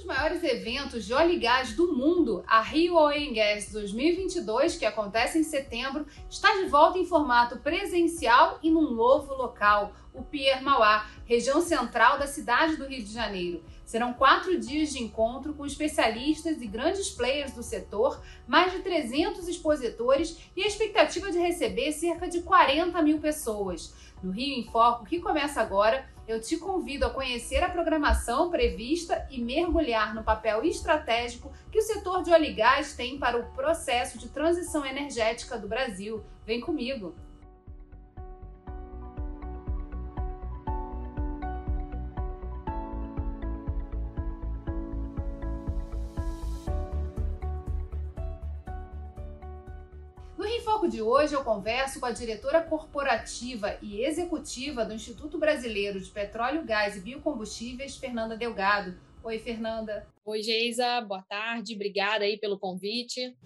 dos maiores eventos de óleo e gás do mundo, a Rio Oil Gas 2022, que acontece em setembro, está de volta em formato presencial e num novo local, o Pier Mauá, região central da cidade do Rio de Janeiro. Serão quatro dias de encontro com especialistas e grandes players do setor, mais de 300 expositores e a expectativa de receber cerca de 40 mil pessoas. No Rio em Foco, que começa agora, eu te convido a conhecer a programação prevista e mergulhar no papel estratégico que o setor de óleo e gás tem para o processo de transição energética do Brasil. Vem comigo! Foco de hoje eu converso com a diretora corporativa e executiva do Instituto Brasileiro de Petróleo, Gás e Biocombustíveis, Fernanda Delgado. Oi, Fernanda. Oi, Geisa. Boa tarde. Obrigada aí pelo convite.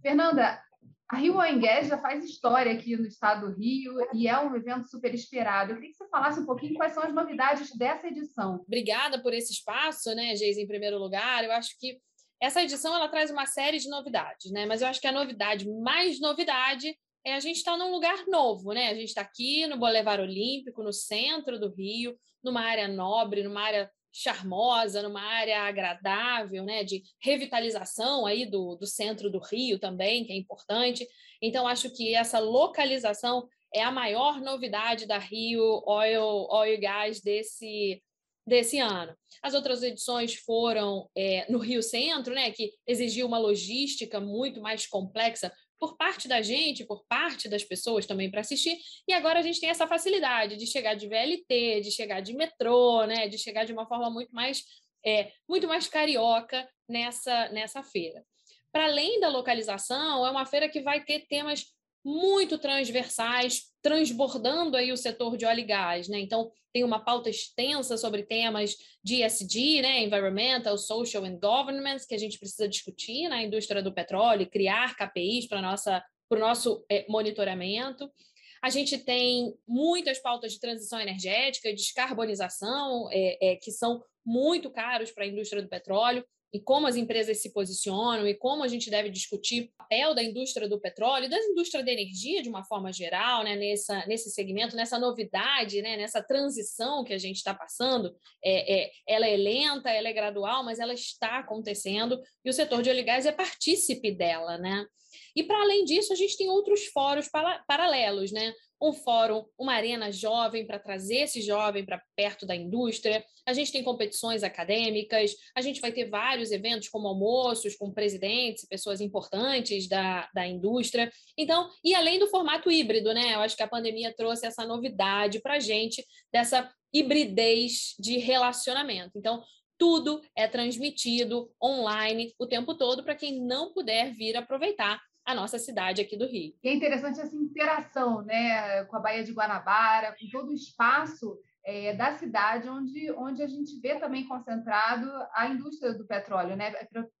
Fernanda, a Rio Oil Gas já faz história aqui no estado do Rio e é um evento super esperado. Eu queria que você falasse um pouquinho quais são as novidades dessa edição. Obrigada por esse espaço, né, Geisa, em primeiro lugar. Eu acho que essa edição ela traz uma série de novidades, né? Mas eu acho que a novidade, mais novidade, é a gente estar tá num lugar novo, né? A gente está aqui no Boulevard Olímpico, no centro do Rio, numa área nobre, numa área charmosa, numa área agradável, né? De revitalização aí do, do centro do Rio também, que é importante. Então, acho que essa localização é a maior novidade da Rio Oil, Oil Gas desse desse ano. As outras edições foram é, no Rio Centro, né, que exigiu uma logística muito mais complexa por parte da gente, por parte das pessoas também para assistir. E agora a gente tem essa facilidade de chegar de VLT, de chegar de metrô, né, de chegar de uma forma muito mais é, muito mais carioca nessa nessa feira. Para além da localização, é uma feira que vai ter temas muito transversais, transbordando aí o setor de óleo e gás, né? Então, tem uma pauta extensa sobre temas de ESG, né? Environmental, Social and Governance, que a gente precisa discutir na indústria do petróleo, criar KPIs para nossa para o nosso é, monitoramento. A gente tem muitas pautas de transição energética, descarbonização, é, é, que são muito caros para a indústria do petróleo e como as empresas se posicionam e como a gente deve discutir o papel da indústria do petróleo, da indústria da energia de uma forma geral, né, nessa, nesse segmento, nessa novidade, né, nessa transição que a gente está passando. É, é, ela é lenta, ela é gradual, mas ela está acontecendo e o setor de óleo e gás é partícipe dela. Né? E, para além disso, a gente tem outros fóruns paralelos, né? Um fórum, uma arena jovem para trazer esse jovem para perto da indústria. A gente tem competições acadêmicas, a gente vai ter vários eventos como almoços com presidentes, pessoas importantes da, da indústria. Então, e além do formato híbrido, né? Eu acho que a pandemia trouxe essa novidade para a gente dessa hibridez de relacionamento. Então, tudo é transmitido online o tempo todo para quem não puder vir aproveitar a nossa cidade aqui do Rio. E é interessante essa interação né, com a Baía de Guanabara, com todo o espaço é, da cidade onde, onde a gente vê também concentrado a indústria do petróleo. Né?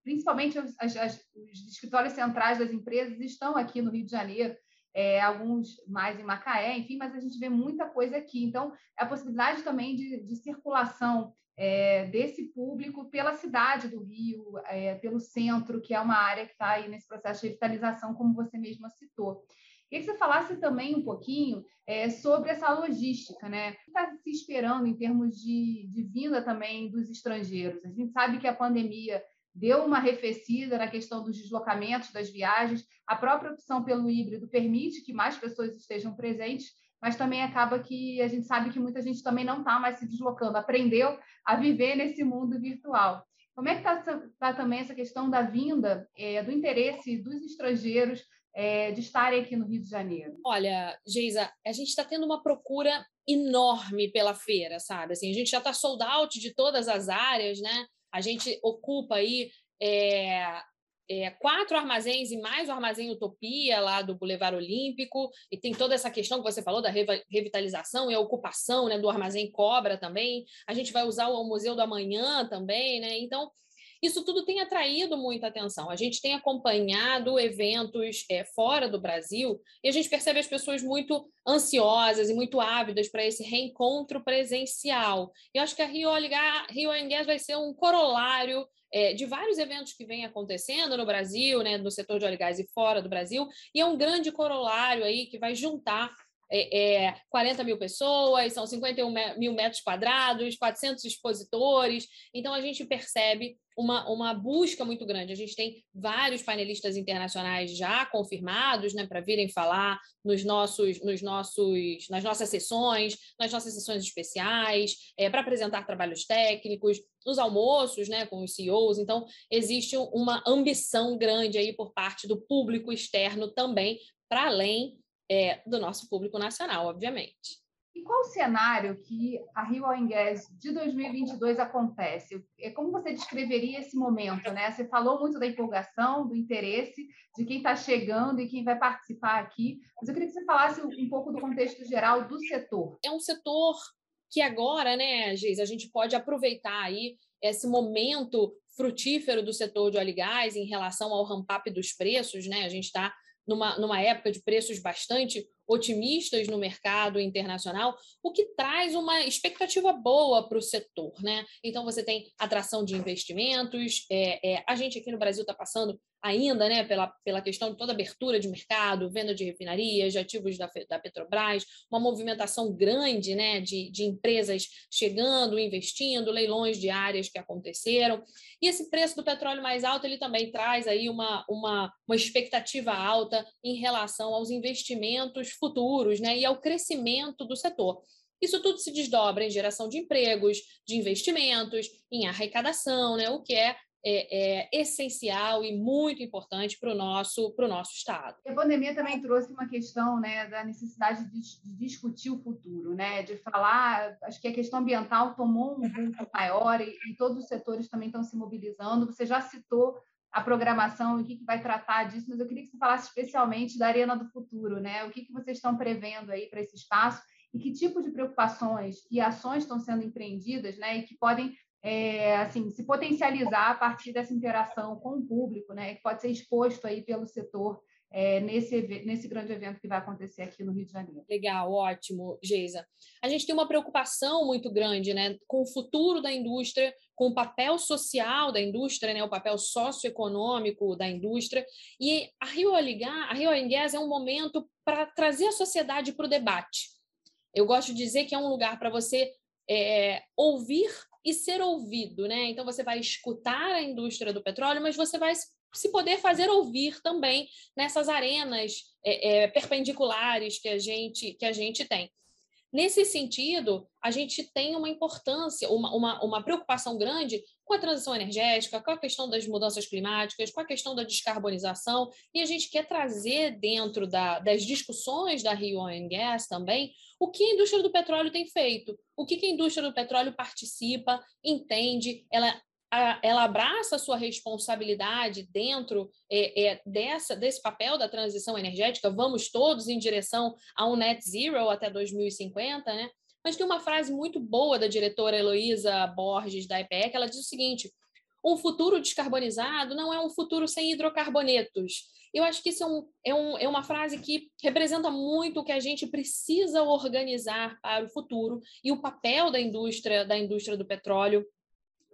Principalmente as, as, os escritórios centrais das empresas estão aqui no Rio de Janeiro, é, alguns mais em Macaé, enfim, mas a gente vê muita coisa aqui. Então, a possibilidade também de, de circulação é, desse público pela cidade do Rio, é, pelo centro, que é uma área que está aí nesse processo de revitalização, como você mesma citou. Queria que você falasse também um pouquinho é, sobre essa logística, né? O que está se esperando em termos de, de vinda também dos estrangeiros? A gente sabe que a pandemia deu uma arrefecida na questão dos deslocamentos, das viagens. A própria opção pelo híbrido permite que mais pessoas estejam presentes, mas também acaba que a gente sabe que muita gente também não está mais se deslocando, aprendeu a viver nesse mundo virtual. Como é que está tá também essa questão da vinda, é, do interesse dos estrangeiros é, de estarem aqui no Rio de Janeiro? Olha, Geisa, a gente está tendo uma procura enorme pela feira, sabe? Assim, a gente já está sold out de todas as áreas, né? A gente ocupa aí é, é, quatro armazéns e mais o armazém Utopia lá do Boulevard Olímpico, e tem toda essa questão que você falou da revitalização e a ocupação né, do armazém Cobra também. A gente vai usar o Museu do Amanhã também, né? Então, Isso tudo tem atraído muita atenção. A gente tem acompanhado eventos é, fora do Brasil e a gente percebe as pessoas muito ansiosas e muito ávidas para esse reencontro presencial. E eu acho que a Rio, Rio Gas vai ser um corolário é, de vários eventos que vêm acontecendo no Brasil, né, no setor de óleo e gás e fora do Brasil, e é um grande corolário aí que vai juntar é, é, 40 mil pessoas, são 51 mil metros quadrados, 400 expositores. Então, a gente percebe uma, uma busca muito grande. A gente tem vários painelistas internacionais já confirmados né, para virem falar nos nossos, nos nossos, nas nossas sessões, nas nossas sessões especiais, é, para apresentar trabalhos técnicos, nos almoços né, com os CEOs. Então, existe uma ambição grande aí por parte do público externo também, para além é, do nosso público nacional, obviamente. E qual o cenário que a Rio Oil Gas de 2022 acontece? É, como você descreveria esse momento? Né? Você falou muito da empolgação, do interesse de quem está chegando e quem vai participar aqui, mas eu queria que você falasse um pouco do contexto geral do setor. É um setor que agora, né, Geis, a gente pode aproveitar aí esse momento frutífero do setor de óleo e gás em relação ao ramp-up dos preços, né? A gente está numa, numa época de preços bastante otimistas no mercado internacional, o que traz uma expectativa boa para o setor. Né? Então, você tem atração de investimentos, é, é, a gente aqui no Brasil está passando ainda né, pela, pela questão de toda abertura de mercado, venda de refinarias, de ativos da, da Petrobras, uma movimentação grande né, de, de empresas chegando, investindo, leilões de áreas que aconteceram. E esse preço do petróleo mais alto ele também traz aí uma, uma, uma expectativa alta em relação aos investimentos futuros né, e ao crescimento do setor. Isso tudo se desdobra em geração de empregos, de investimentos, em arrecadação, né, o que é é, é, essencial e muito importante para o nosso, nosso Estado. A pandemia também trouxe uma questão né, da necessidade de, de, discutir o futuro, né, de falar. Acho que a questão ambiental tomou um rumbo maior e, e todos os setores também estão se mobilizando. Você já citou a programação o que, que vai tratar disso, mas eu queria que você falasse especialmente da Arena do Futuro, né? O que, que vocês estão prevendo aí para esse espaço e que tipo de preocupações e ações estão sendo empreendidas, né? E que podem é, assim, se potencializar a partir dessa interação com o público, né, que pode ser exposto aí pelo setor é, nesse, nesse grande evento que vai acontecer aqui no Rio de Janeiro. Legal, ótimo, Geisa. A gente tem uma preocupação muito grande né, com o futuro da indústria, com o papel social da indústria, né, o papel socioeconômico da indústria. E a Rio Ligar, a Rio Gas é um momento para trazer a sociedade para o debate. Eu gosto de dizer que é um lugar para você é, ouvir e ser ouvido, né? Então você vai escutar a indústria do petróleo, mas você vai se poder fazer ouvir também nessas arenas é, é, perpendiculares que a gente que a gente tem. Nesse sentido, a gente tem uma importância, uma, uma, uma, preocupação grande com a transição energética, com a questão das mudanças climáticas, com a questão da descarbonização, e a gente quer trazer dentro da, das discussões da Rio Oil Gas também o que a indústria do petróleo tem feito, o que, que a indústria do petróleo participa, entende, ela ela abraça a sua responsabilidade dentro é, é, dessa, desse papel da transição energética, vamos todos em direção a um net zero até 2050, né? Mas tem uma frase muito boa da diretora Heloísa Borges, da IPE, que ela diz o seguinte: um futuro descarbonizado não é um futuro sem hidrocarbonetos. Eu acho que isso é, um, é, um, é uma frase que representa muito o que a gente precisa organizar para o futuro e o papel da indústria, da indústria do petróleo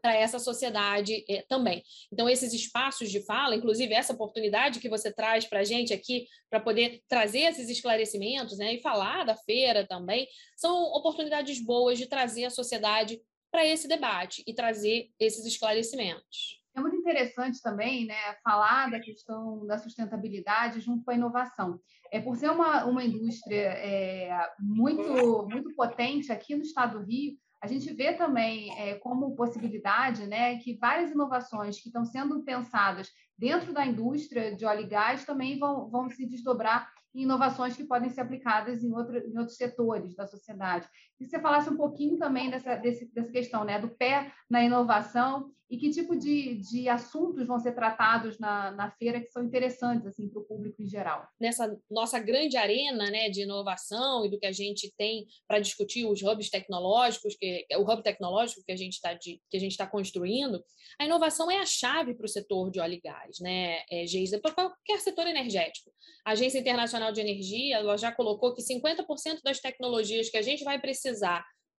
para essa sociedade eh, também. Então, esses espaços de fala, inclusive essa oportunidade que você traz para a gente aqui, para poder trazer esses esclarecimentos né, e falar da feira também, são oportunidades boas de trazer a sociedade para esse debate e trazer esses esclarecimentos. É muito interessante também né, falar da questão da sustentabilidade junto com a inovação. É por ser uma, uma indústria é, muito, muito potente aqui no estado do Rio, a gente vê também é, como possibilidade né, que várias inovações que estão sendo pensadas dentro da indústria de óleo e gás também vão, vão se desdobrar em inovações que podem ser aplicadas em, outro, em outros setores da sociedade. E você falasse um pouquinho também dessa, desse, dessa questão né, do pé na inovação e que tipo de, de assuntos vão ser tratados na, na feira que são interessantes assim, para o público em geral? Nessa nossa grande arena né, de inovação e do que a gente tem para discutir os hubs tecnológicos, que o hub tecnológico que a gente está que está construindo, a inovação é a chave para o setor de óleo e gás, né, é, Geisa, para qualquer setor energético. A Agência Internacional de Energia ela já colocou que 50% das tecnologias que a gente vai precisar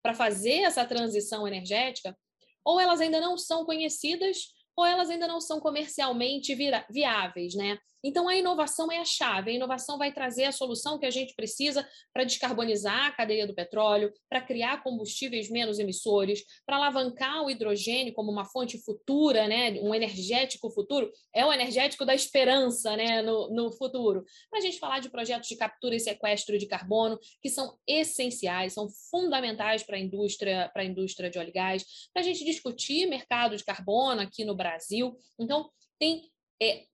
para fazer essa transição energética, ou elas ainda não são conhecidas, ou elas ainda não são comercialmente viáveis, né? Então, a inovação é a chave. A inovação vai trazer a solução que a gente precisa para descarbonizar a cadeia do petróleo, para criar combustíveis menos emissores, para alavancar o hidrogênio como uma fonte futura, né? um energético futuro. É o energético da esperança né? no, no futuro. Para a gente falar de projetos de captura e sequestro de carbono, que são essenciais, são fundamentais para a indústria, para a indústria de óleo e gás, para a gente discutir mercado de carbono aqui no Brasil. Então, tem é,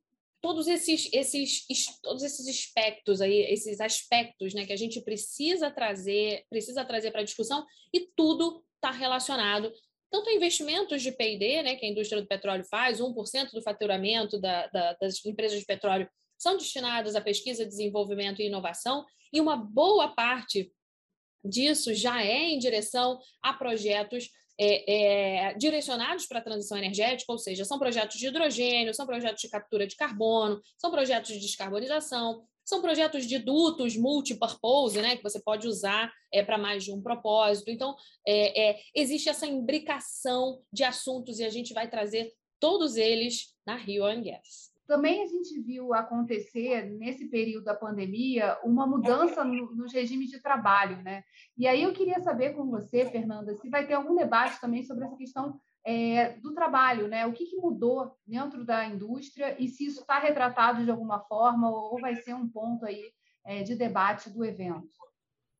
todos esses, esses, todos esses aspectos aí, esses aspectos né, que a gente precisa trazer, precisa trazer para a discussão, e tudo está relacionado tanto investimentos de P&D, né, que a indústria do petróleo faz, 1% do faturamento da, da, das empresas de petróleo são destinadas à pesquisa, desenvolvimento e inovação, e uma boa parte disso já é em direção a projetos é, é, direcionados para a transição energética, ou seja, são projetos de hidrogênio, são projetos de captura de carbono, são projetos de descarbonização, são projetos de dutos multipurpose, né, que você pode usar é, para mais de um propósito. Então, é, é, existe essa imbricação de assuntos e a gente vai trazer todos eles na Rio Gas. Também a gente viu acontecer, nesse período da pandemia, uma mudança no, nos regimes de trabalho. Né? E aí eu queria saber com você, Fernanda, se vai ter algum debate também sobre essa questão é, do trabalho, né? O que, que, mudou dentro da indústria e se isso está retratado de alguma forma ou vai ser um ponto aí é, de debate do evento.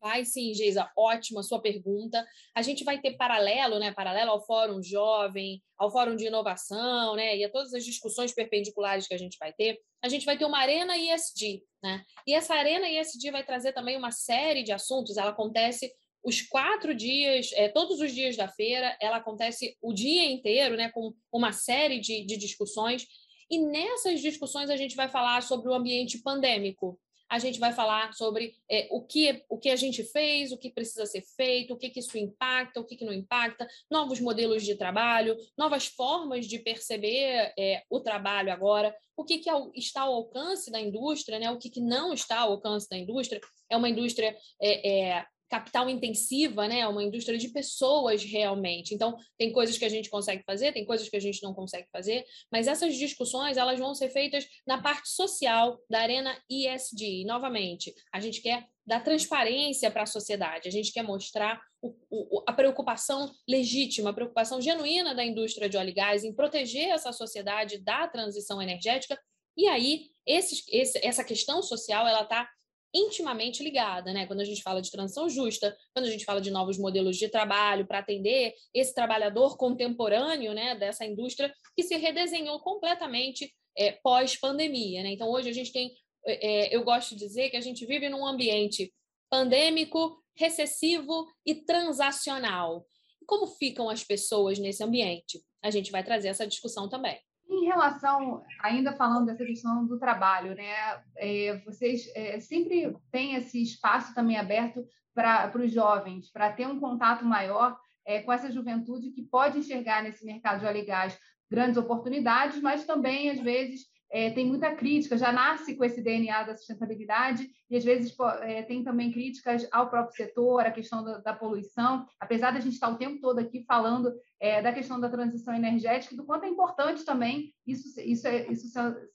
Vai sim, Geisa, ótima sua pergunta. A gente vai ter paralelo, né? Paralelo ao Fórum Jovem, ao Fórum de Inovação, né? E a todas as discussões perpendiculares que a gente vai ter. A gente vai ter uma Arena ISD, né? E essa Arena ISD vai trazer também uma série de assuntos. Ela acontece os quatro dias, é, todos os dias da feira, ela acontece o dia inteiro, né? Com uma série de, de discussões. E nessas discussões a gente vai falar sobre o ambiente pandêmico, a gente vai falar sobre é, o, que, o que a gente fez, o que precisa ser feito, o que, que isso impacta, o que, que não impacta, novos modelos de trabalho, novas formas de perceber é, o trabalho agora, o que, que está ao alcance da indústria, né? o que, que não está ao alcance da indústria. É uma indústria é, é capital intensiva, né? Uma indústria de pessoas realmente. Então, tem coisas que a gente consegue fazer, tem coisas que a gente não consegue fazer, mas essas discussões elas vão ser feitas na parte social da arena ESG. E, novamente, a gente quer dar transparência para a sociedade, a gente quer mostrar o, o, a preocupação legítima, a preocupação genuína da indústria de óleo e gás em proteger essa sociedade da transição energética. E aí, esse, essa questão social ela está intimamente ligada, né? Quando a gente fala de transição justa, quando a gente fala de novos modelos de trabalho para atender esse trabalhador contemporâneo, né, dessa indústria que se redesenhou completamente é, pós-pandemia, né? Então hoje a gente tem, é, eu gosto de dizer que a gente vive num ambiente pandêmico, recessivo e transacional. Como ficam as pessoas nesse ambiente? A gente vai trazer essa discussão também. Em relação, ainda falando dessa questão do trabalho, né? É, vocês é, sempre têm esse espaço também aberto para os jovens, para ter um contato maior é, com essa juventude que pode enxergar nesse mercado de óleo e gás grandes oportunidades, mas também, às vezes, é, tem muita crítica, já nasce com esse DNA da sustentabilidade e às vezes é, tem também críticas ao próprio setor, a questão da, da poluição, apesar da gente estar o tempo todo aqui falando é, da questão da transição energética, do quanto é importante também isso, isso, é, isso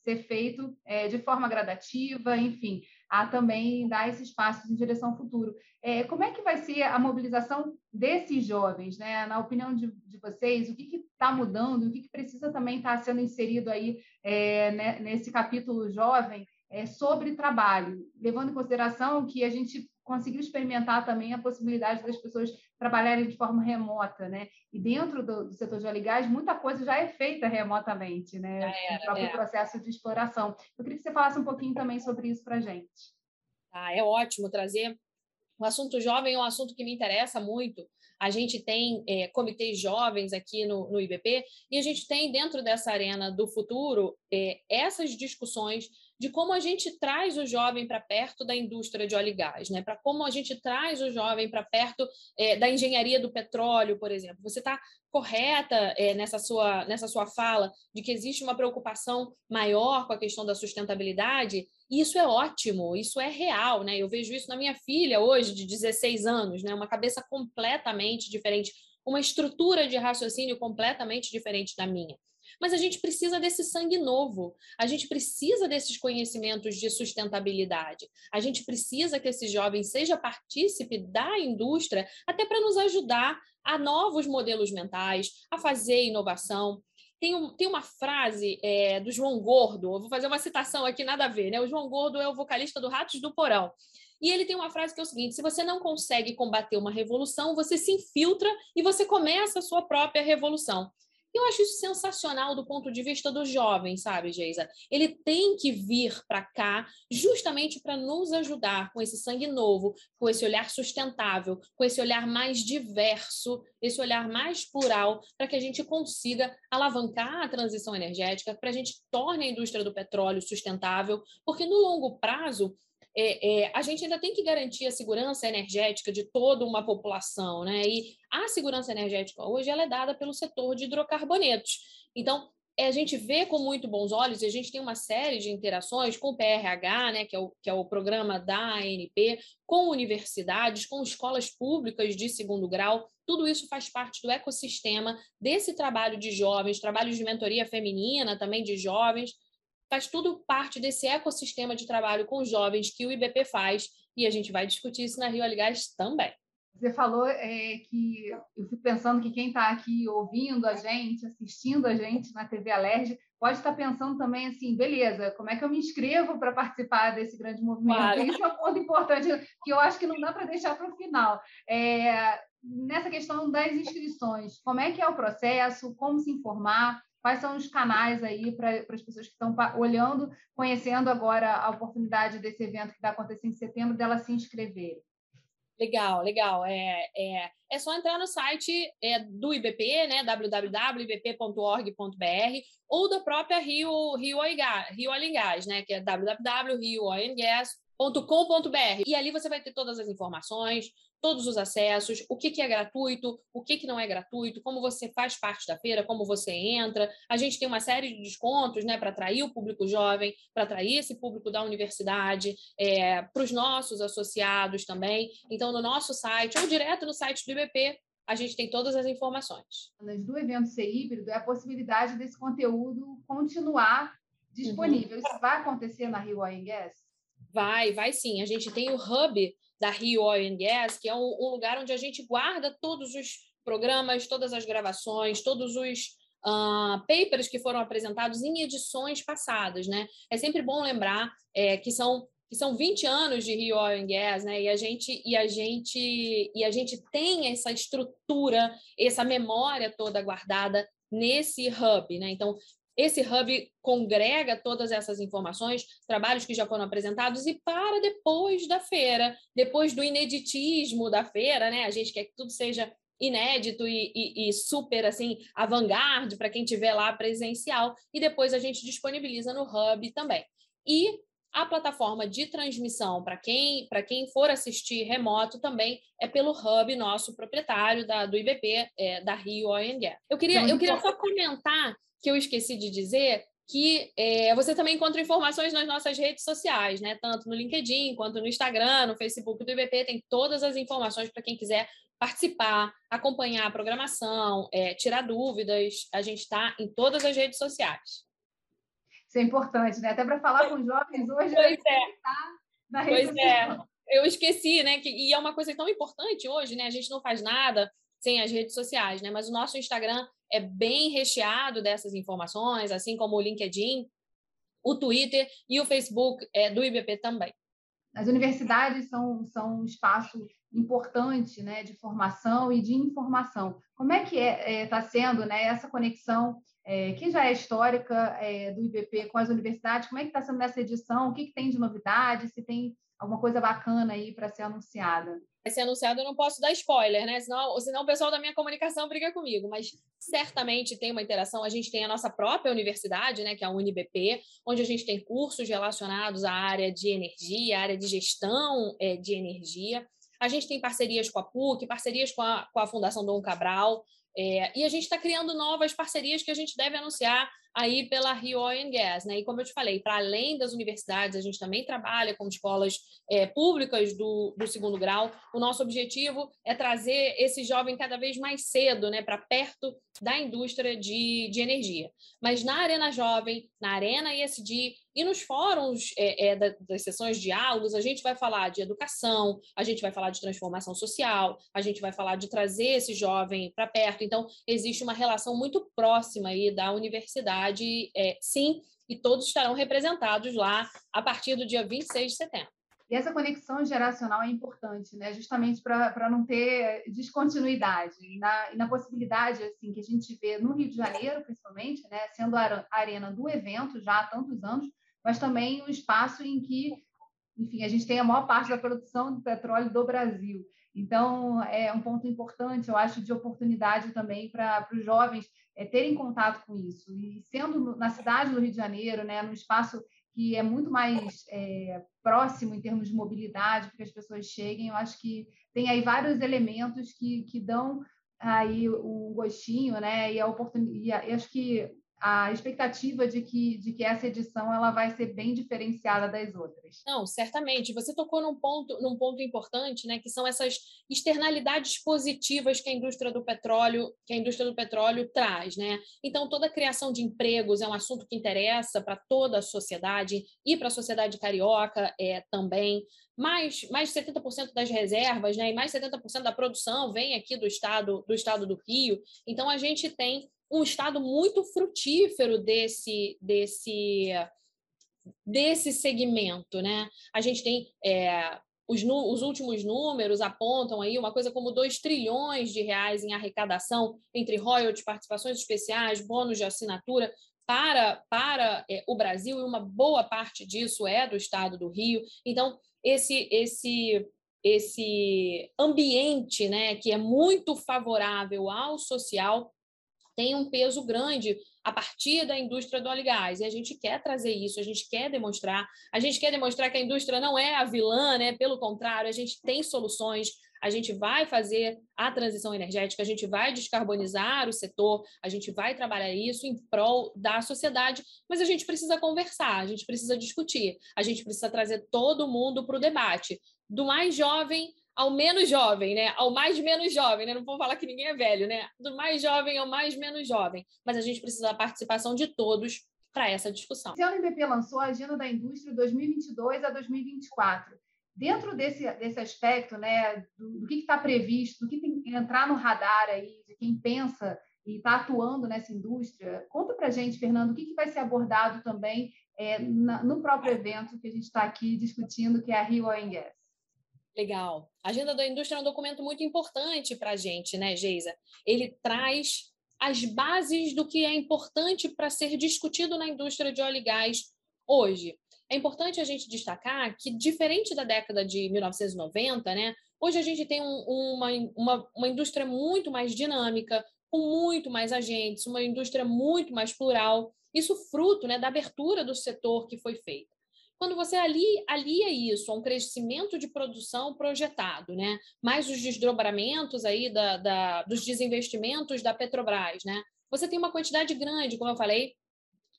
ser feito é, de forma gradativa, enfim, a também dar esse espaço em direção ao futuro. É, como é que vai ser a mobilização desses jovens, né? Na opinião de, de vocês, o que está mudando, o que, que, precisa também estar tá sendo inserido aí é, né, nesse capítulo jovem é, sobre trabalho, levando em consideração que a gente conseguiu experimentar também a possibilidade das pessoas trabalharem de forma remota, né? E dentro do, do setor de óleo e gás, muita coisa já é feita remotamente, né? Era, o próprio é. processo de exploração. Eu queria que você falasse um pouquinho também sobre isso para a gente. Ah, é ótimo trazer o assunto jovem é um assunto que me interessa muito. a gente tem é, comitês jovens aqui no, no IBP, e a gente tem dentro dessa arena do futuro é, essas discussões de como a gente traz o jovem para perto da indústria de óleo e gás, né? para como a gente traz o jovem para perto é, da engenharia do petróleo, por exemplo. Você está correta é, nessa, sua, nessa sua fala de que existe uma preocupação maior com a questão da sustentabilidade, e isso é ótimo, isso é real. Né? Eu vejo isso na minha filha hoje, de 16 anos, né? uma cabeça completamente diferente, uma estrutura de raciocínio completamente diferente da minha. Mas a gente precisa desse sangue novo, a gente precisa desses conhecimentos de sustentabilidade, a gente precisa que esse jovem seja partícipe da indústria, até para nos ajudar a novos modelos mentais, a fazer inovação. Tem, um, tem uma frase é, do João Gordo, eu vou fazer uma citação aqui, nada a ver, né? O João Gordo é o vocalista do Ratos do Porão. E ele tem uma frase que é o seguinte: se você não consegue combater uma revolução, você se infiltra e você começa a sua própria revolução. Eu acho isso sensacional do ponto de vista do jovem, sabe, Geisa? Ele tem que vir para cá justamente para nos ajudar com esse sangue novo, com esse olhar sustentável, com esse olhar mais diverso, esse olhar mais plural, para que a gente consiga alavancar a transição energética, para a gente torne a indústria do petróleo sustentável, porque no longo prazo é, é, a gente ainda tem que garantir a segurança energética de toda uma população, né? E a segurança energética hoje ela é dada pelo setor de hidrocarbonetos. Então, é, a gente vê com muito bons olhos, e a gente tem uma série de interações com o PRH, né, que, é o, que é o programa da ANP, com universidades, com escolas públicas de segundo grau. Tudo isso faz parte do ecossistema desse trabalho de jovens, trabalho de mentoria feminina também de jovens, faz tudo parte desse ecossistema de trabalho com jovens que o IBP faz e a gente vai discutir isso na Rio Aligás também. Você falou é, que eu fico pensando que quem está aqui ouvindo a gente, assistindo a gente na TV Alerj, pode estar pensando também assim, beleza, como é que eu me inscrevo para participar desse grande movimento? Claro. Isso é um ponto importante que eu acho que não dá para deixar para o final. É, nessa questão das inscrições, como é que é o processo, como se informar? Quais são os canais aí para as pessoas que estão olhando, conhecendo agora a oportunidade desse evento que vai acontecer em setembro, dela se inscreverem? Legal, legal. É, é, é só entrar no site é, do IBP, né, www.ibp.org.br, ou da própria Rio, Rio, Rio Oil Gas, né, que é www.rioilgas.com.br. E ali você vai ter todas as informações, todos os acessos, o que, que é gratuito, o que, que não é gratuito, como você faz parte da feira, como você entra. A gente tem uma série de descontos né, para atrair o público jovem, para atrair esse público da universidade, é, para os nossos associados também. Então, no nosso site, ou direto no site do IBP, a gente tem todas as informações. Do evento ser híbrido, é a possibilidade desse conteúdo continuar disponível. Uhum. Isso vai acontecer na Rio Oil Gas? Vai, vai sim. A gente tem o hub da Rio Oil and Gas, que é um, lugar onde a gente guarda todos os programas, todas as gravações, todos os uh, papers que foram apresentados em edições passadas, né? É sempre bom lembrar é, que são que são 20 anos de Rio Oil and Gas, né? E a gente e a gente e a gente tem essa estrutura, essa memória toda guardada nesse hub, né? Então, esse hub congrega todas essas informações, trabalhos que já foram apresentados, e para depois da feira, depois do ineditismo da feira, né? A gente quer que tudo seja inédito e, e, e super assim avant-garde para quem estiver lá presencial e depois a gente disponibiliza no hub também e a plataforma de transmissão para quem para quem for assistir remoto também é pelo hub nosso proprietário da, do IBP é, da Rio Oil Gas. Eu queria eu queria só comentar que eu esqueci de dizer que é, você também encontra informações nas nossas redes sociais, né? Tanto no LinkedIn quanto no Instagram, no Facebook do IBP, tem todas as informações para quem quiser participar, acompanhar a programação, é, tirar dúvidas. A gente está em todas as redes sociais. Isso é importante, né? Até para falar com jovens hoje. Pois é. Tá na rede pois é. social. é. Eu esqueci, né? Que, e é uma coisa tão importante hoje, né? A gente não faz nada sem as redes sociais, né? Mas o nosso Instagram é bem recheado dessas informações, assim como o LinkedIn, o Twitter e o Facebook é, do IBP também. As universidades são, são um espaço importante né, de formação e de informação. Como é que está é, é, tá sendo né, essa conexão, é, que já é histórica, é, do IBP com as universidades? Como é que está sendo nessa edição? O que, que tem de novidade? Se tem alguma coisa bacana aí para ser anunciada? Vai ser anunciado, eu não posso dar spoiler, né? Senão, senão o pessoal da minha comunicação briga comigo, mas certamente tem uma interação. A gente tem a nossa própria universidade, né, que é a UniBP, onde a gente tem cursos relacionados à área de energia, à área de gestão é, de energia. A gente tem parcerias com a PUC, parcerias com a, com a Fundação Dom Cabral, é, e a gente está criando novas parcerias que a gente deve anunciar aí pela Rio Oil and Gas, né? E como eu te falei, para além das universidades, a gente também trabalha com escolas é, públicas do, do segundo grau. O nosso objetivo é trazer esse jovem cada vez mais cedo, né, para perto da indústria de, de energia. Mas na Arena Jovem, na Arena ISD e nos fóruns é, é, das sessões de diálogos, a gente vai falar de educação, a gente vai falar de transformação social, a gente vai falar de trazer esse jovem para perto. Então, existe uma relação muito próxima aí da universidade, é, sim, e todos estarão representados lá a partir do dia 26 de setembro. E essa conexão geracional é importante, né? justamente para não ter descontinuidade. E na, e na, possibilidade assim que a gente vê no Rio de Janeiro, principalmente, né? sendo a arena do evento já há tantos anos, mas também um espaço em que, enfim, a gente tem a maior parte da produção do petróleo do Brasil. Então, é um ponto importante, eu acho, de oportunidade também para os jovens é, terem contato com isso. E sendo na cidade do Rio de Janeiro, né, num espaço que é muito mais é, próximo em termos de mobilidade, para que as pessoas cheguem. Eu acho que tem aí vários elementos que, que dão aí um gostinho, né? E a oportunidade, acho que a expectativa de que, de que essa edição ela vai ser bem diferenciada das outras. Não, certamente. Você tocou num ponto, num ponto importante, né, que são essas externalidades positivas que a indústria do petróleo, que a indústria do petróleo traz, né? Então toda a criação de empregos é um assunto que interessa para toda a sociedade e para a sociedade carioca é também. Mais, mais 70% das reservas, né, e mais 70% da produção vem aqui do estado do estado do Rio. Então a gente tem um estado muito frutífero desse, desse, desse segmento. Né? A gente tem. É, os, os, últimos números apontam aí uma coisa como 2 trilhões de reais em arrecadação entre royalties, participações especiais, bônus de assinatura para, para é, o Brasil, e uma boa parte disso é do estado do Rio. Então, esse, esse, esse ambiente né, que é muito favorável ao social tem um peso grande a partir da indústria do óleo e gás. E a gente quer trazer isso, a gente quer demonstrar, a gente quer demonstrar que a indústria não é a vilã, né? Pelo contrário, a gente tem soluções, a gente vai fazer a transição energética, a gente vai descarbonizar o setor, a gente vai trabalhar isso em prol da sociedade, mas a gente precisa conversar, a gente precisa discutir, a gente precisa trazer todo mundo para o debate, do mais jovem ao menos jovem, né? Ao mais menos jovem, né? Não vou falar que ninguém é velho, né? Do mais jovem ao mais menos jovem. Mas a gente precisa da participação de todos para essa discussão. O IBP lançou a Agenda da Indústria 2022 a 2024. Dentro desse, desse aspecto, né, do, do que está previsto, do que tem que entrar no radar aí, de quem pensa e está atuando nessa indústria, conta para gente, Fernando, o que, que vai ser abordado também é, na, no próprio evento que a gente está aqui discutindo, que é a Rio Oil Gas. Legal. A Agenda da Indústria é um documento muito importante para a gente, né, Geisa? Ele traz as bases do que é importante para ser discutido na indústria de óleo e gás hoje. É importante a gente destacar que, diferente da década de 1990, né, hoje a gente tem um, uma, uma, uma indústria muito mais dinâmica, com muito mais agentes, uma indústria muito mais plural. Isso fruto né, da abertura do setor que foi feita quando você alia, alia isso a um crescimento de produção projetado, né? mais os desdobramentos aí da, da, dos desinvestimentos da Petrobras, né? você tem uma quantidade grande, como eu falei,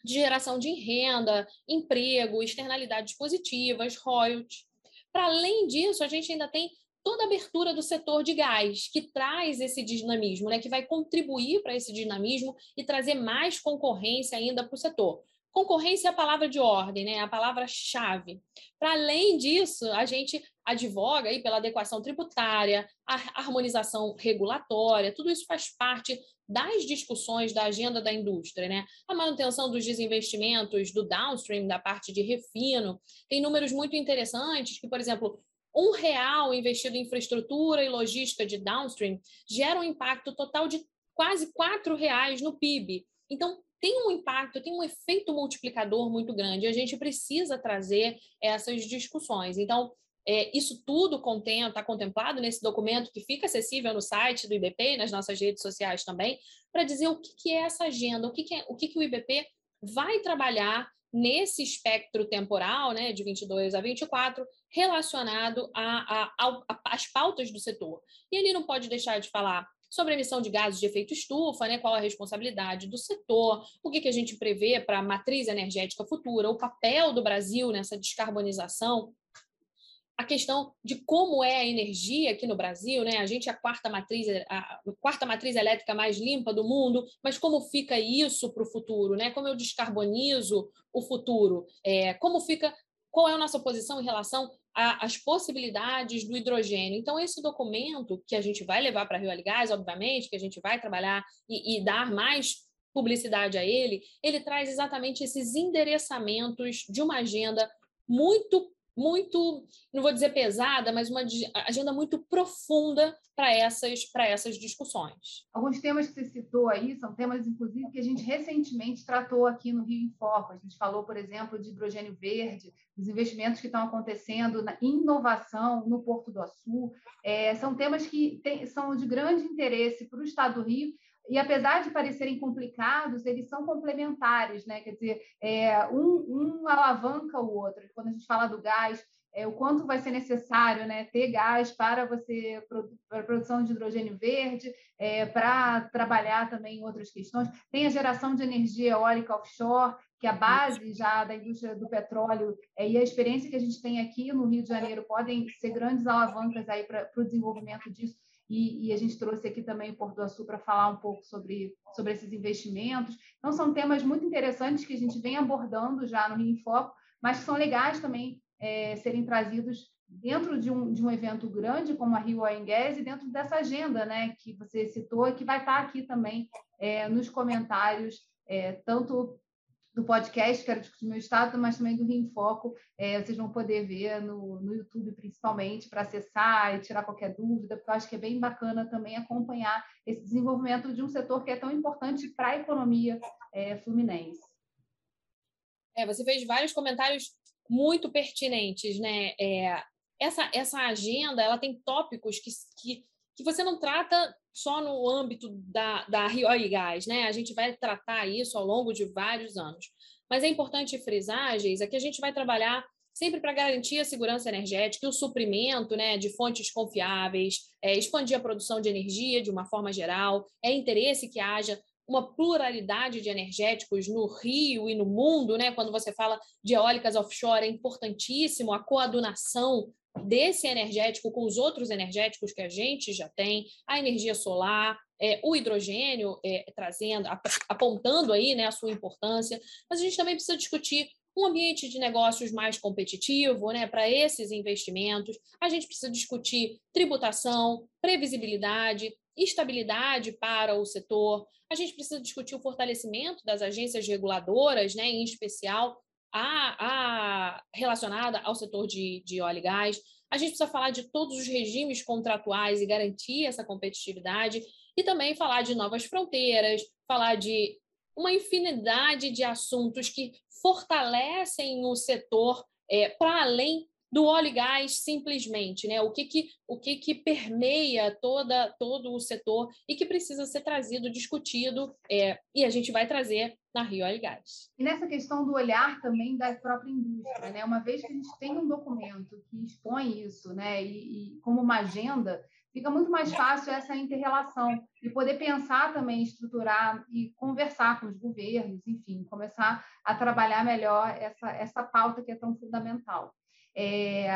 de geração de renda, emprego, externalidades positivas, royalties. Para além disso, a gente ainda tem toda a abertura do setor de gás, que traz esse dinamismo, né, que vai contribuir para esse dinamismo e trazer mais concorrência ainda para o setor. Concorrência é a palavra de ordem, né? a palavra-chave. Para além disso, a gente advoga aí pela adequação tributária, a harmonização regulatória, tudo isso faz parte das discussões da agenda da indústria, né? A manutenção dos desinvestimentos do downstream, da parte de refino, tem números muito interessantes que, por exemplo, um real investido em infraestrutura e logística de downstream gera um impacto total de quase quatro reais no PIB. Então, tem um impacto, tem um efeito multiplicador muito grande. A gente precisa trazer essas discussões. Então, É, isso tudo está contemplado nesse documento que fica acessível no site do IBP e nas nossas redes sociais também, para dizer o que, que, é essa agenda, o que, que, é, o que, que o IBP vai trabalhar nesse espectro temporal, né, de 22 a 24, relacionado às pautas do setor. E ele não pode deixar de falar sobre emissão de gases de efeito estufa, né, qual a responsabilidade do setor, o que, que a gente prevê para a matriz energética futura, o papel do Brasil nessa descarbonização, a questão de como é a energia aqui no Brasil, né? A gente é a quarta matriz, a quarta matriz elétrica mais limpa do mundo, mas como fica isso para o futuro, né? Como eu descarbonizo o futuro? É, como fica? Qual é a nossa posição em relação às possibilidades do hidrogênio? Então, esse documento que a gente vai levar para a Rio Gás, obviamente, que a gente vai trabalhar e, e dar mais publicidade a ele, ele traz exatamente esses endereçamentos de uma agenda muito muito, não vou dizer pesada, mas uma agenda muito profunda para essas, essas discussões. Alguns temas que você citou aí são temas, inclusive, que a gente recentemente tratou aqui no Rio em Foco. A gente falou, por exemplo, de hidrogênio verde, dos investimentos que estão acontecendo na inovação no Porto do Açu. É, são temas que tem, são de grande interesse para o Estado do Rio, e apesar de parecerem complicados, eles são complementares, né? Quer dizer, é, um, um alavanca o outro. Quando a gente fala do gás, é, o quanto vai ser necessário né, ter gás para você para a produção de hidrogênio verde, é, para trabalhar também em outras questões. Tem a geração de energia eólica offshore, que é a base já da indústria do petróleo, é, e a experiência que a gente tem aqui no Rio de Janeiro podem ser grandes alavancas aí para o desenvolvimento disso e, e, a gente trouxe aqui também o Porto do Açul para falar um pouco sobre, sobre esses investimentos. Então, são temas muito interessantes que a gente vem abordando já no Rio em Foco, mas que são legais também é, serem trazidos dentro de um, de um evento grande como a Rio Oil e dentro dessa agenda né, que você citou que vai estar aqui também é, nos comentários, é, tanto do podcast, que era discutir meu estado, mas também do Rio em Foco. É, vocês vão poder ver no, no YouTube, principalmente, para acessar e tirar qualquer dúvida, porque eu acho que é bem bacana também acompanhar esse desenvolvimento de um setor que é tão importante para a economia é, fluminense. É, você fez vários comentários muito pertinentes, né? É, essa, essa agenda ela tem tópicos que, que, que você não trata só no âmbito da, da Rio e Gás, né? A gente vai tratar isso ao longo de vários anos. Mas é importante frisar, Geisa, que a gente vai trabalhar sempre para garantir a segurança energética e o suprimento né, de fontes confiáveis, é, expandir a produção de energia de uma forma geral. É interesse que haja uma pluralidade de energéticos no Rio e no mundo, né? Quando você fala de eólicas offshore, é importantíssimo a coadunação desse energético com os outros energéticos que a gente já tem, a energia solar, é, o hidrogênio é, trazendo, apontando aí né, a sua importância, mas a gente também precisa discutir um ambiente de negócios mais competitivo né, para esses investimentos. A gente precisa discutir tributação, previsibilidade, estabilidade para o setor. A gente precisa discutir o fortalecimento das agências reguladoras, né, em especial a, a, relacionada ao setor de, de óleo e gás. A gente precisa falar de todos os regimes contratuais e garantir essa competitividade, e também falar de novas fronteiras, falar de uma infinidade de assuntos que fortalecem o setor é, para além do óleo e gás simplesmente, né? O que que, o que, que permeia toda, todo o setor e que precisa ser trazido, discutido, é, e a gente vai trazer na Rio Óleo e Gás. E nessa questão do olhar também da própria indústria, né? Uma vez que a gente tem um documento que expõe isso, né? E, e como uma agenda, fica muito mais fácil essa interrelação e poder pensar também, estruturar e conversar com os governos, enfim, começar a trabalhar melhor essa, essa pauta que é tão fundamental. É,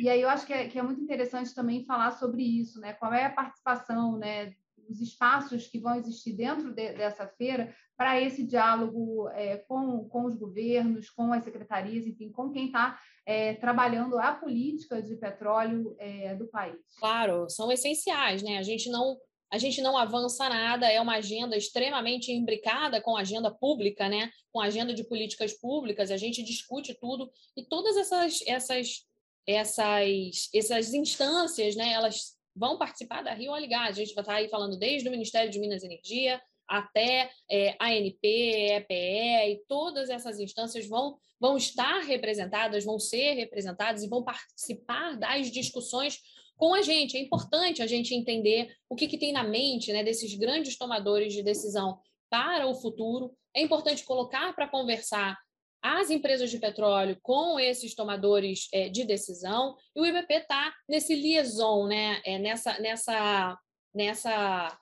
e aí eu acho que é, que é, muito interessante também falar sobre isso, né? Qual é a participação, né? Os espaços que vão existir dentro de, dessa feira para esse diálogo é, com, com os governos, com as secretarias, enfim, com quem está é, trabalhando a política de petróleo é, do país. Claro, são essenciais, né? A gente não a gente não avança nada, é uma agenda extremamente imbricada com a agenda pública, né? com a agenda de políticas públicas, a gente discute tudo, e todas essas, essas, essas, essas instâncias, né? elas vão participar da Rio Gás. A gente vai estar aí falando desde o Ministério de Minas e Energia, até é, ANP, EPE e todas essas instâncias vão, vão estar representadas, vão ser representadas e vão participar das discussões com a gente. É importante a gente entender o que, que tem na mente né, desses grandes tomadores de decisão para o futuro. É importante colocar para conversar as empresas de petróleo com esses tomadores é, de decisão, e o IBP está nesse liaison, né? É, nessa, nessa, nessa,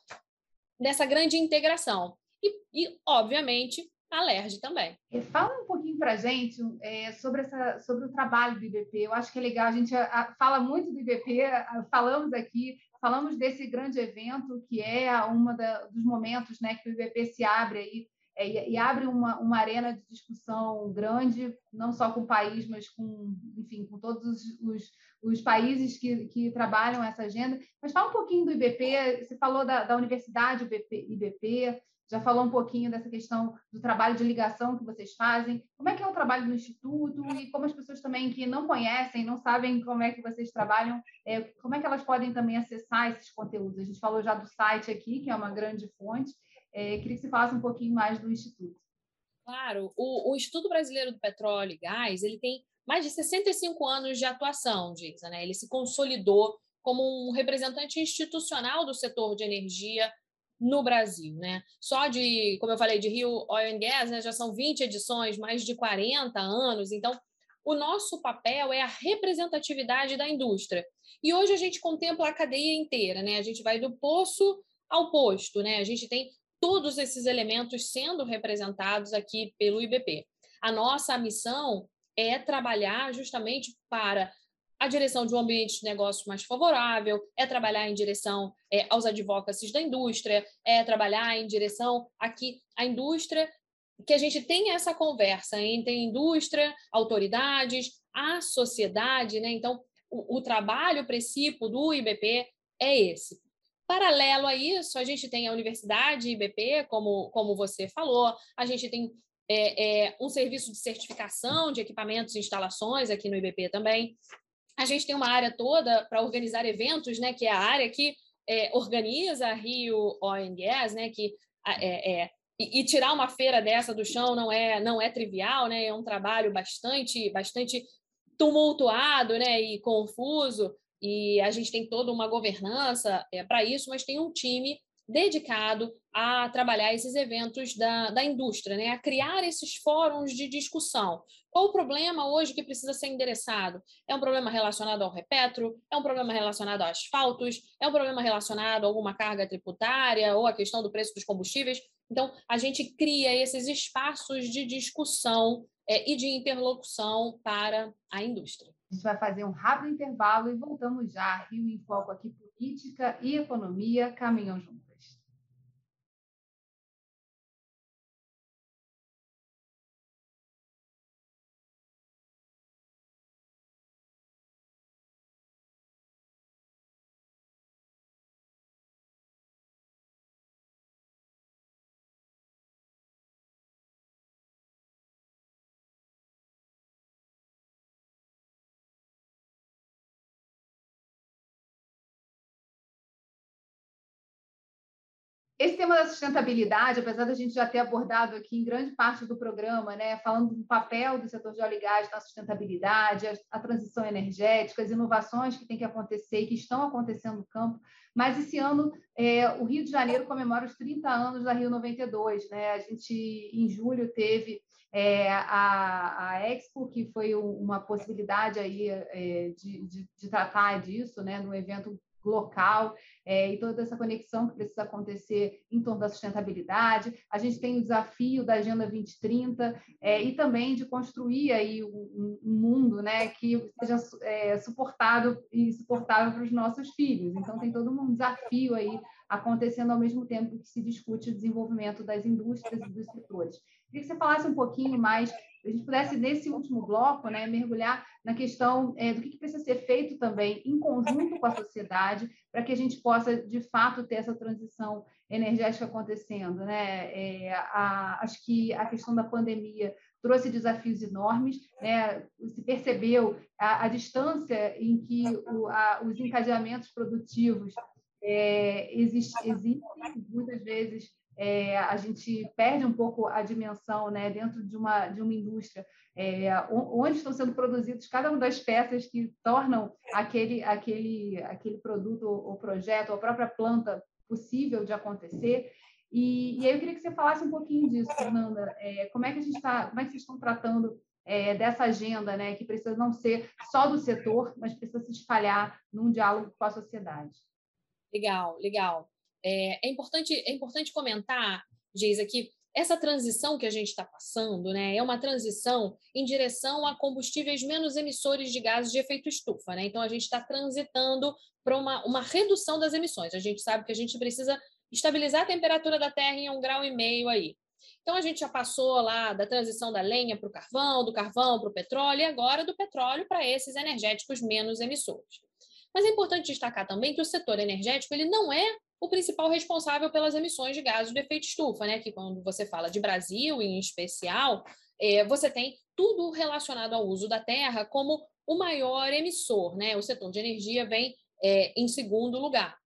nessa grande integração. E, e, obviamente, a LERJ também. Fala um pouquinho para a gente é, sobre, essa, sobre o trabalho do IBP. Eu acho que é legal, a gente a, a, fala muito do IBP, a, falamos aqui, falamos desse grande evento, que é da, dos momentos né, que o IBP se abre aí é, e, e, abre uma, uma arena de discussão grande, não só com o país, mas com, enfim, com todos os, os, os, países que, que trabalham essa agenda. Mas fala um pouquinho do IBP, você falou da, da Universidade IBP, IBP, já falou um pouquinho dessa questão do trabalho de ligação que vocês fazem. Como é que é o trabalho no Instituto e como as pessoas também que não conhecem, não sabem como é que vocês trabalham, é, como é que elas podem também acessar esses conteúdos? A gente falou já do site aqui, que é uma grande fonte, é, queria que você falasse um pouquinho mais do Instituto. Claro, o, o, Instituto Brasileiro do Petróleo e Gás ele tem mais de 65 anos de atuação, Gisa, né? Ele se consolidou como um representante institucional do setor de energia no Brasil, né? Só de, como eu falei, de Rio Oil and Gas, né, já são 20 edições, mais de 40 anos. Então, o nosso papel é a representatividade da indústria. E hoje a gente contempla a cadeia inteira, né? A gente vai do poço ao posto, né? A gente tem todos esses elementos sendo representados aqui pelo IBP. A nossa missão é trabalhar justamente para a direção de um ambiente de negócio mais favorável, é trabalhar em direção é, aos advocacies da indústria, é trabalhar em direção aqui à indústria, que a gente tenha essa conversa entre indústria, autoridades, a sociedade, né? Então, o, o trabalho princípio do IBP é esse. Paralelo a isso, a gente tem a Universidade IBP, como, como você falou, a gente tem é, é, um serviço de certificação de equipamentos e instalações aqui no IBP também. A gente tem uma área toda para organizar eventos, né, que é a área que é, organiza a Rio Oil Gas, né, que é, é, e, e, tirar uma feira dessa do chão não é não é trivial, né, é um trabalho bastante bastante tumultuado, né, e confuso e a gente tem toda uma governança é, para isso, mas tem um time dedicado a trabalhar esses eventos da, da indústria, né? a criar esses fóruns de discussão. Qual o problema hoje que precisa ser endereçado? É um problema relacionado ao repetro? É um problema relacionado a asfaltos? É um problema relacionado a alguma carga tributária ou a questão do preço dos combustíveis? Então, a gente cria esses espaços de discussão é, e de interlocução para a indústria. A gente vai fazer um rápido intervalo e voltamos já. Rio em Foco aqui, política e economia caminham juntos. Esse tema da sustentabilidade, apesar da gente já ter abordado aqui em grande parte do programa, né, falando do papel do setor de óleo e gás na sustentabilidade, a, a transição energética, as inovações que têm que acontecer e que estão acontecendo no campo, mas esse ano é, o Rio de Janeiro comemora os 30 anos da Rio 92. Né? A gente, em julho, teve é, a, a Expo, que foi uma possibilidade aí, é, de, de, de, tratar disso, né, no evento local é, e toda essa conexão que precisa acontecer em torno da sustentabilidade. A gente tem o desafio da Agenda 2030 é, e também de construir aí um, um mundo né, que seja é, suportado e suportável para os nossos filhos. Então, tem todo um desafio aí acontecendo ao mesmo tempo que se discute o desenvolvimento das indústrias e dos setores. Queria que você falasse um pouquinho mais a gente pudesse, nesse último bloco, né, mergulhar na questão é, do que, precisa ser feito também em conjunto com a sociedade para que a gente possa, de fato, ter essa transição energética acontecendo. Né? É, a, acho que a questão da pandemia trouxe desafios enormes, né? se percebeu a, a distância em que o, a, os encadeamentos produtivos é, existe, existem, muitas vezes é, a gente perde um pouco a dimensão né, dentro de uma, de uma indústria, é, onde estão sendo produzidos cada uma das peças que tornam aquele, aquele, aquele produto ou projeto, ou a própria planta possível de acontecer. E, e aí eu queria que você falasse um pouquinho disso, Fernanda. É, como é que a gente está, como é que vocês estão tratando é, dessa agenda, né, que precisa não ser só do setor, mas precisa se espalhar num diálogo com a sociedade? Legal, legal. É, é, importante, é importante comentar, Geisa, que essa transição que a gente está passando né, é uma transição em direção a combustíveis menos emissores de gases de efeito estufa. Né? Então, a gente está transitando para uma, uma redução das emissões. A gente sabe que a gente precisa estabilizar a temperatura da Terra em um grau e meio aí. Então, a gente já passou lá da transição da lenha para o carvão, do carvão para o petróleo, e agora do petróleo para esses energéticos menos emissores. Mas é importante destacar também que o setor energético ele não é o principal responsável pelas emissões de gases de efeito estufa, né? Que quando você fala de Brasil em especial, é, você tem tudo relacionado ao uso da terra como o maior emissor, né? O setor de energia vem é, em segundo lugar.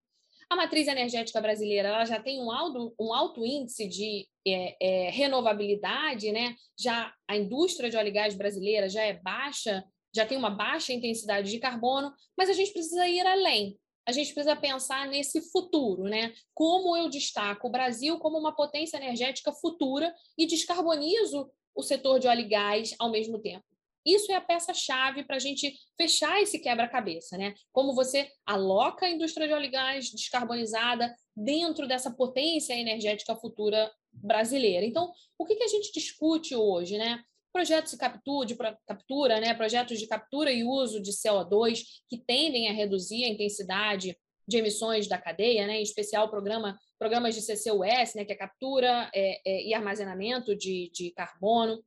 A matriz energética brasileira ela já tem um alto, um alto índice de é, é, renovabilidade, né? Já a indústria de óleo e gás brasileira já é baixa, já tem uma baixa intensidade de carbono, mas a gente precisa ir além a gente precisa pensar nesse futuro, né? Como eu destaco o Brasil como uma potência energética futura e descarbonizo o setor de óleo e gás ao mesmo tempo. Isso é a peça-chave para a gente fechar esse quebra-cabeça, né? Como você aloca a indústria de óleo e gás descarbonizada dentro dessa potência energética futura brasileira. Então, o que, que a gente discute hoje, né? Projetos de captura, de captura, né, projetos de captura e uso de CO2 que tendem a reduzir a intensidade de emissões da cadeia, né, em especial programa, programas de CCUS, né, que é captura é, é, e armazenamento de, de carbono.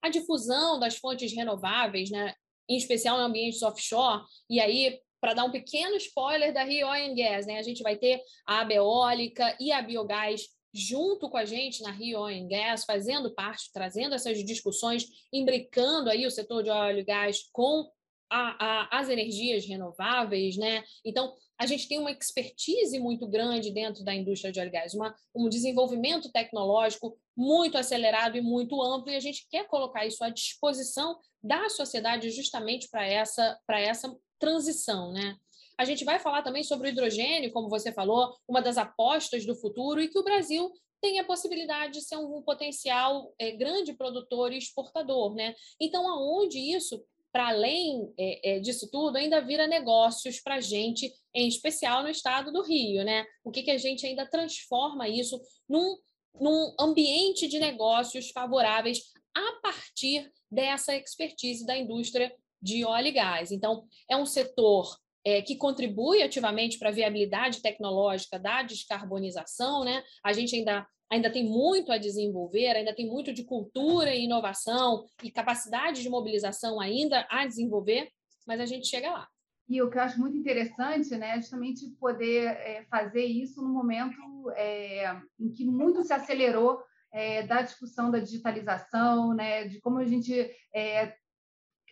A difusão das fontes renováveis, né, em especial em ambientes offshore, e aí para dar um pequeno spoiler da Rio Oil and Gas, né? A gente vai ter a eólica e a biogás junto com a gente na Rio Oil Gas, fazendo parte, trazendo essas discussões, imbricando aí o setor de óleo e gás com a, a, as energias renováveis, né? Então, a gente tem uma expertise muito grande dentro da indústria de óleo e gás, uma, um desenvolvimento tecnológico muito acelerado e muito amplo, e a gente quer colocar isso à disposição da sociedade justamente para essa, essa transição, né? A gente vai falar também sobre o hidrogênio, como você falou, uma das apostas do futuro, e que o Brasil tem a possibilidade de ser um potencial é, grande produtor e exportador. Né? Então, aonde isso, para além é, é, disso tudo, ainda vira negócios para a gente, em especial no estado do Rio. Né? O que, que a gente ainda transforma isso num, num ambiente de negócios favoráveis a partir dessa expertise da indústria de óleo e gás. Então, é um setor é, que contribui ativamente para a viabilidade tecnológica da descarbonização, né? A gente ainda ainda tem muito a desenvolver, ainda tem muito de cultura e inovação e capacidade de mobilização ainda a desenvolver, mas a gente chega lá. E o que eu acho muito interessante, né, é justamente poder é, fazer isso no momento é, em que muito se acelerou é, da discussão da digitalização, né, de como a gente é,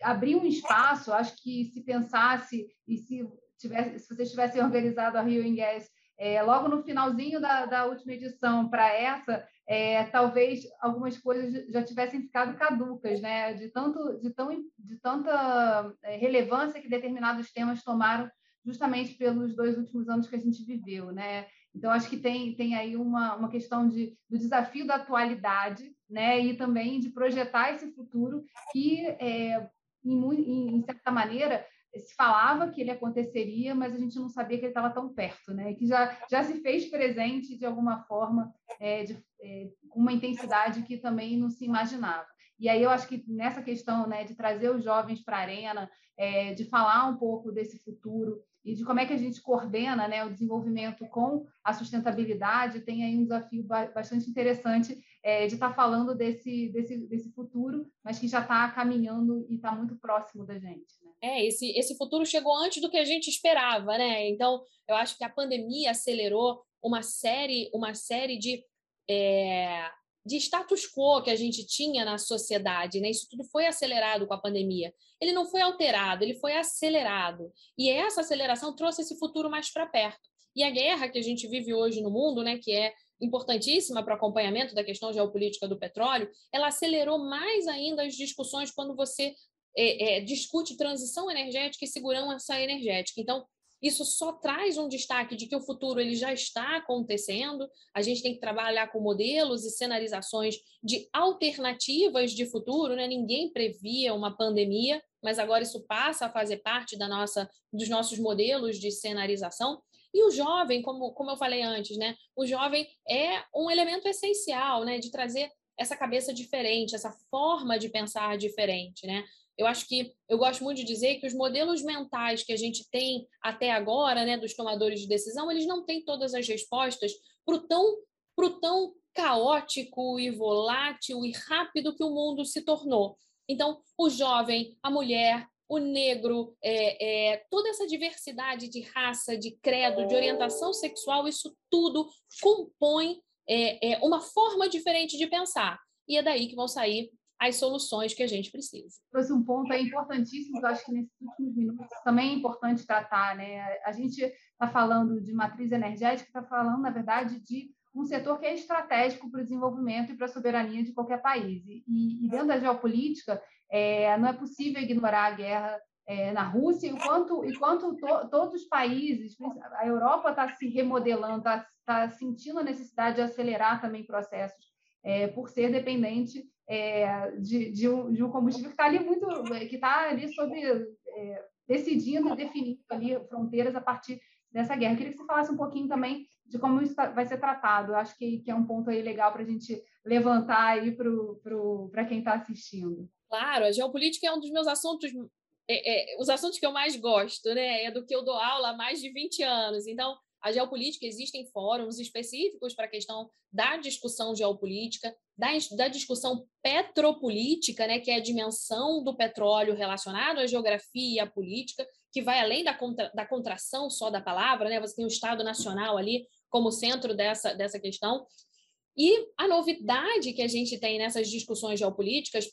abrir um espaço, acho que se pensasse e se, tivesse, se vocês tivessem organizado a Rio Ingues é, logo no finalzinho da, da última edição para essa, é, talvez algumas coisas já tivessem ficado caducas, né? De, tanto, de, tão, de tanta é, relevância que determinados temas tomaram justamente pelos dois últimos anos que a gente viveu, né? Então, acho que tem, tem aí uma, uma questão de, do desafio da atualidade, né? E também de projetar esse futuro que é, em, em, certa maneira, se falava que ele aconteceria, mas a gente não sabia que ele estava tão perto, né? Que já, já se fez presente de alguma forma, é, de, é, uma intensidade que também não se imaginava. E aí eu acho que nessa questão né, de trazer os jovens para a arena, é, de falar um pouco desse futuro e de como é que a gente coordena né, o desenvolvimento com a sustentabilidade, tem aí um desafio bastante interessante é, de estar tá falando desse, desse, desse futuro, mas que já está caminhando e está muito próximo da gente. Né? É, esse, esse futuro chegou antes do que a gente esperava, né? Então, eu acho que a pandemia acelerou uma série, uma série de, é, de status quo que a gente tinha na sociedade, né? Isso tudo foi acelerado com a pandemia. Ele não foi alterado, ele foi acelerado. E essa aceleração trouxe esse futuro mais para perto. E a guerra que a gente vive hoje no mundo, né, que é importantíssima para o acompanhamento da questão geopolítica do petróleo, ela acelerou mais ainda as discussões quando você é, é, discute transição energética e segurança energética. Então, isso só traz um destaque de que o futuro ele já está acontecendo. A gente tem que trabalhar com modelos e cenarizações de alternativas de futuro. Né? Ninguém previa uma pandemia, mas agora isso passa a fazer parte da nossa, dos nossos modelos de cenarização. E o jovem, como, como eu falei antes, né? o jovem é um elemento essencial né? de trazer essa cabeça diferente, essa forma de pensar diferente, né? Eu acho que eu gosto muito de dizer que os modelos mentais que a gente tem até agora, né, dos tomadores de decisão, eles não têm todas as respostas para o tão, pro tão caótico e volátil e rápido que o mundo se tornou. Então, o jovem, a mulher, o negro, é, é, toda essa diversidade de raça, de credo, de orientação sexual, isso tudo compõe é, é uma forma diferente de pensar. E é daí que vão sair as soluções que a gente precisa. Trouxe um ponto aí importantíssimo, que eu acho que nesses últimos minutos também é importante tratar. Né? A gente está falando de matriz energética, está falando, na verdade, de um setor que é estratégico para o desenvolvimento e para a soberania de qualquer país. E, e dentro da geopolítica, é, não é possível ignorar a guerra é, na Rússia, enquanto, enquanto to, todos os países, a Europa está se remodelando, está tá sentindo a necessidade de acelerar também processos, é, por ser dependente é, de, de, um, de, um, combustível que está ali muito, que está ali sobre é, decidindo definindo ali fronteiras a partir dessa guerra. Eu queria que você falasse um pouquinho também de como isso vai ser tratado. Eu acho que, que é um ponto aí legal para a gente levantar aí para quem está assistindo. Claro, a geopolítica é um dos meus assuntos, é, é, os assuntos que eu mais gosto, né? É do que eu dou aula há mais de 20 anos. Então, a geopolítica, existem fóruns específicos para a questão da discussão geopolítica, da, da discussão petropolítica, né, que é a dimensão do petróleo relacionado à geografia e à política, que vai além da, contra, da contração só da palavra, né? Você tem o Estado Nacional ali como centro dessa, dessa questão. E a novidade que a gente tem nessas discussões geopolíticas,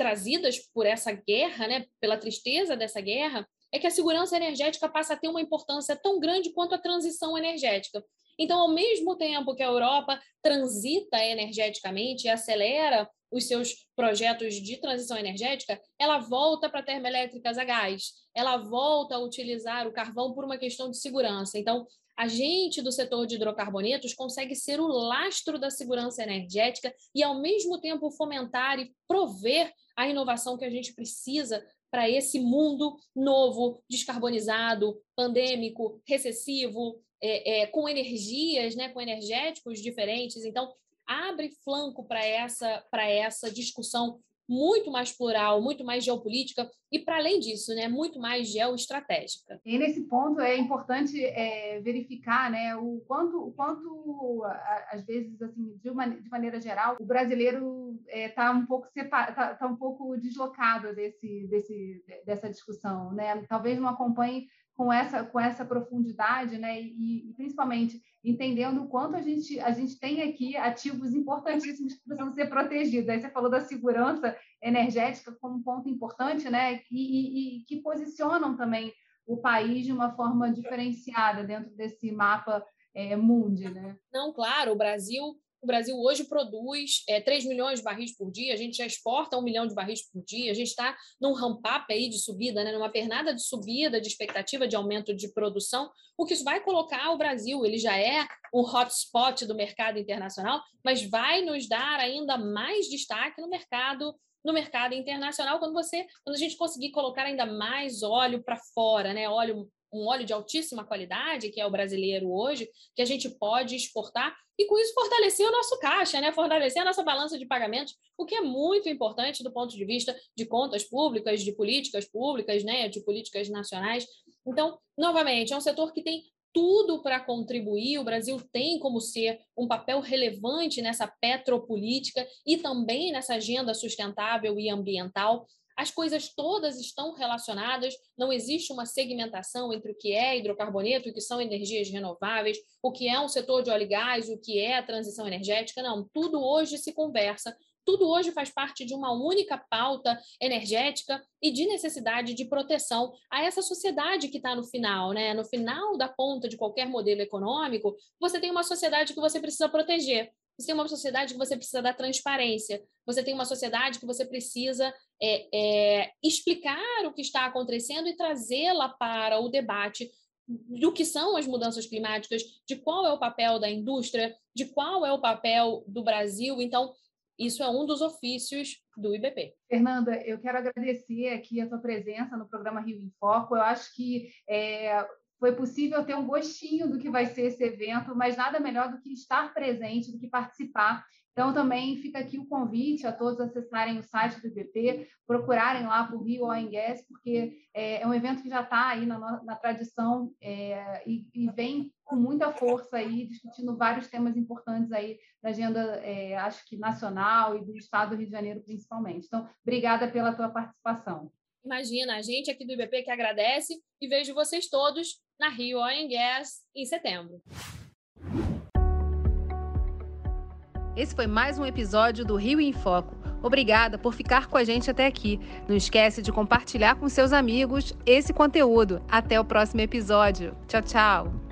trazidas por essa guerra, né, pela tristeza dessa guerra, é que a segurança energética passa a ter uma importância tão grande quanto a transição energética. Então, ao mesmo tempo que a Europa transita energeticamente e acelera os seus projetos de transição energética, ela volta para termoelétricas a gás, ela volta a utilizar o carvão por uma questão de segurança. Então, a gente do setor de hidrocarbonetos consegue ser o lastro da segurança energética e, ao mesmo tempo, fomentar e prover a inovação que a gente precisa para esse mundo novo, descarbonizado, pandêmico, recessivo, é, é, com energias, né, com energéticos diferentes. Então, abre flanco para essa, essa discussão muito mais plural, muito mais geopolítica e, para além disso, né, muito mais geoestratégica. E nesse ponto é importante é, verificar né, o quanto, o quanto às vezes, assim, de, uma, de maneira geral, o brasileiro está é, tá um pouco tá, tá, um pouco deslocado desse, desse, dessa discussão. Né? Talvez não acompanhe com essa, com essa profundidade, né? E, e, principalmente entendendo o quanto a gente, a gente tem aqui ativos importantíssimos que precisam ser protegidos. Aí você falou da segurança energética como um ponto importante, né? E, e, e que posicionam também o país de uma forma diferenciada dentro desse mapa é, mundi, né? Não, claro, o Brasil o Brasil hoje produz é, 3 milhões de barris por dia, a gente já exporta 1 milhão de barris por dia, a gente está num ramp-up aí de subida, né, numa pernada de subida, de expectativa de aumento de produção, o que isso vai colocar o Brasil, ele já é um hotspot do mercado internacional, mas vai nos dar ainda mais destaque no mercado no mercado internacional quando você quando a gente conseguir colocar ainda mais óleo para fora, né? Óleo um óleo de altíssima qualidade, que é o brasileiro hoje, que a gente pode exportar e com isso fortalecer o nosso caixa, né? fortalecer a nossa balança de pagamentos, o que é muito importante do ponto de vista de contas públicas, de políticas públicas, né? de políticas nacionais. Então, novamente, é um setor que tem tudo para contribuir. O Brasil tem como ser um papel relevante nessa petropolítica e também nessa agenda sustentável e ambiental. As coisas todas estão relacionadas, não existe uma segmentação entre o que é hidrocarboneto o que são energias renováveis, o que é um setor de óleo e gás, o que é a transição energética, não. Tudo hoje se conversa, tudo hoje faz parte de uma única pauta energética e de necessidade de proteção a essa sociedade que está no final, né? No final da ponta de qualquer modelo econômico, você tem uma sociedade que você precisa proteger. Você tem uma sociedade que você precisa da transparência. Você tem uma sociedade que você precisa é, é, explicar o que está acontecendo e trazê-la para o debate do que são as mudanças climáticas, de qual é o papel da indústria, de qual é o papel do Brasil. Então, isso é um dos ofícios do IBP. Fernanda, eu quero agradecer aqui a sua presença no programa Rio em Foco. Eu acho que é, foi possível ter um gostinho do que vai ser esse evento, mas nada melhor do que estar presente, do que participar. Então, também fica aqui o convite a todos acessarem o site do IBP, procurarem lá por Rio Oil Gas, porque é, é um evento que já está aí na, na tradição é, e, e, vem com muita força aí, discutindo vários temas importantes aí da agenda, é, acho que nacional e do Estado do Rio de Janeiro, principalmente. Então, obrigada pela tua participação. Imagina, a gente aqui do IBP que agradece e vejo vocês todos na Rio Oil Gas em setembro. Esse foi mais um episódio do Rio em Foco. Obrigada por ficar com a gente até aqui. Não esquece de compartilhar com seus amigos esse conteúdo. Até o próximo episódio. Tchau, tchau.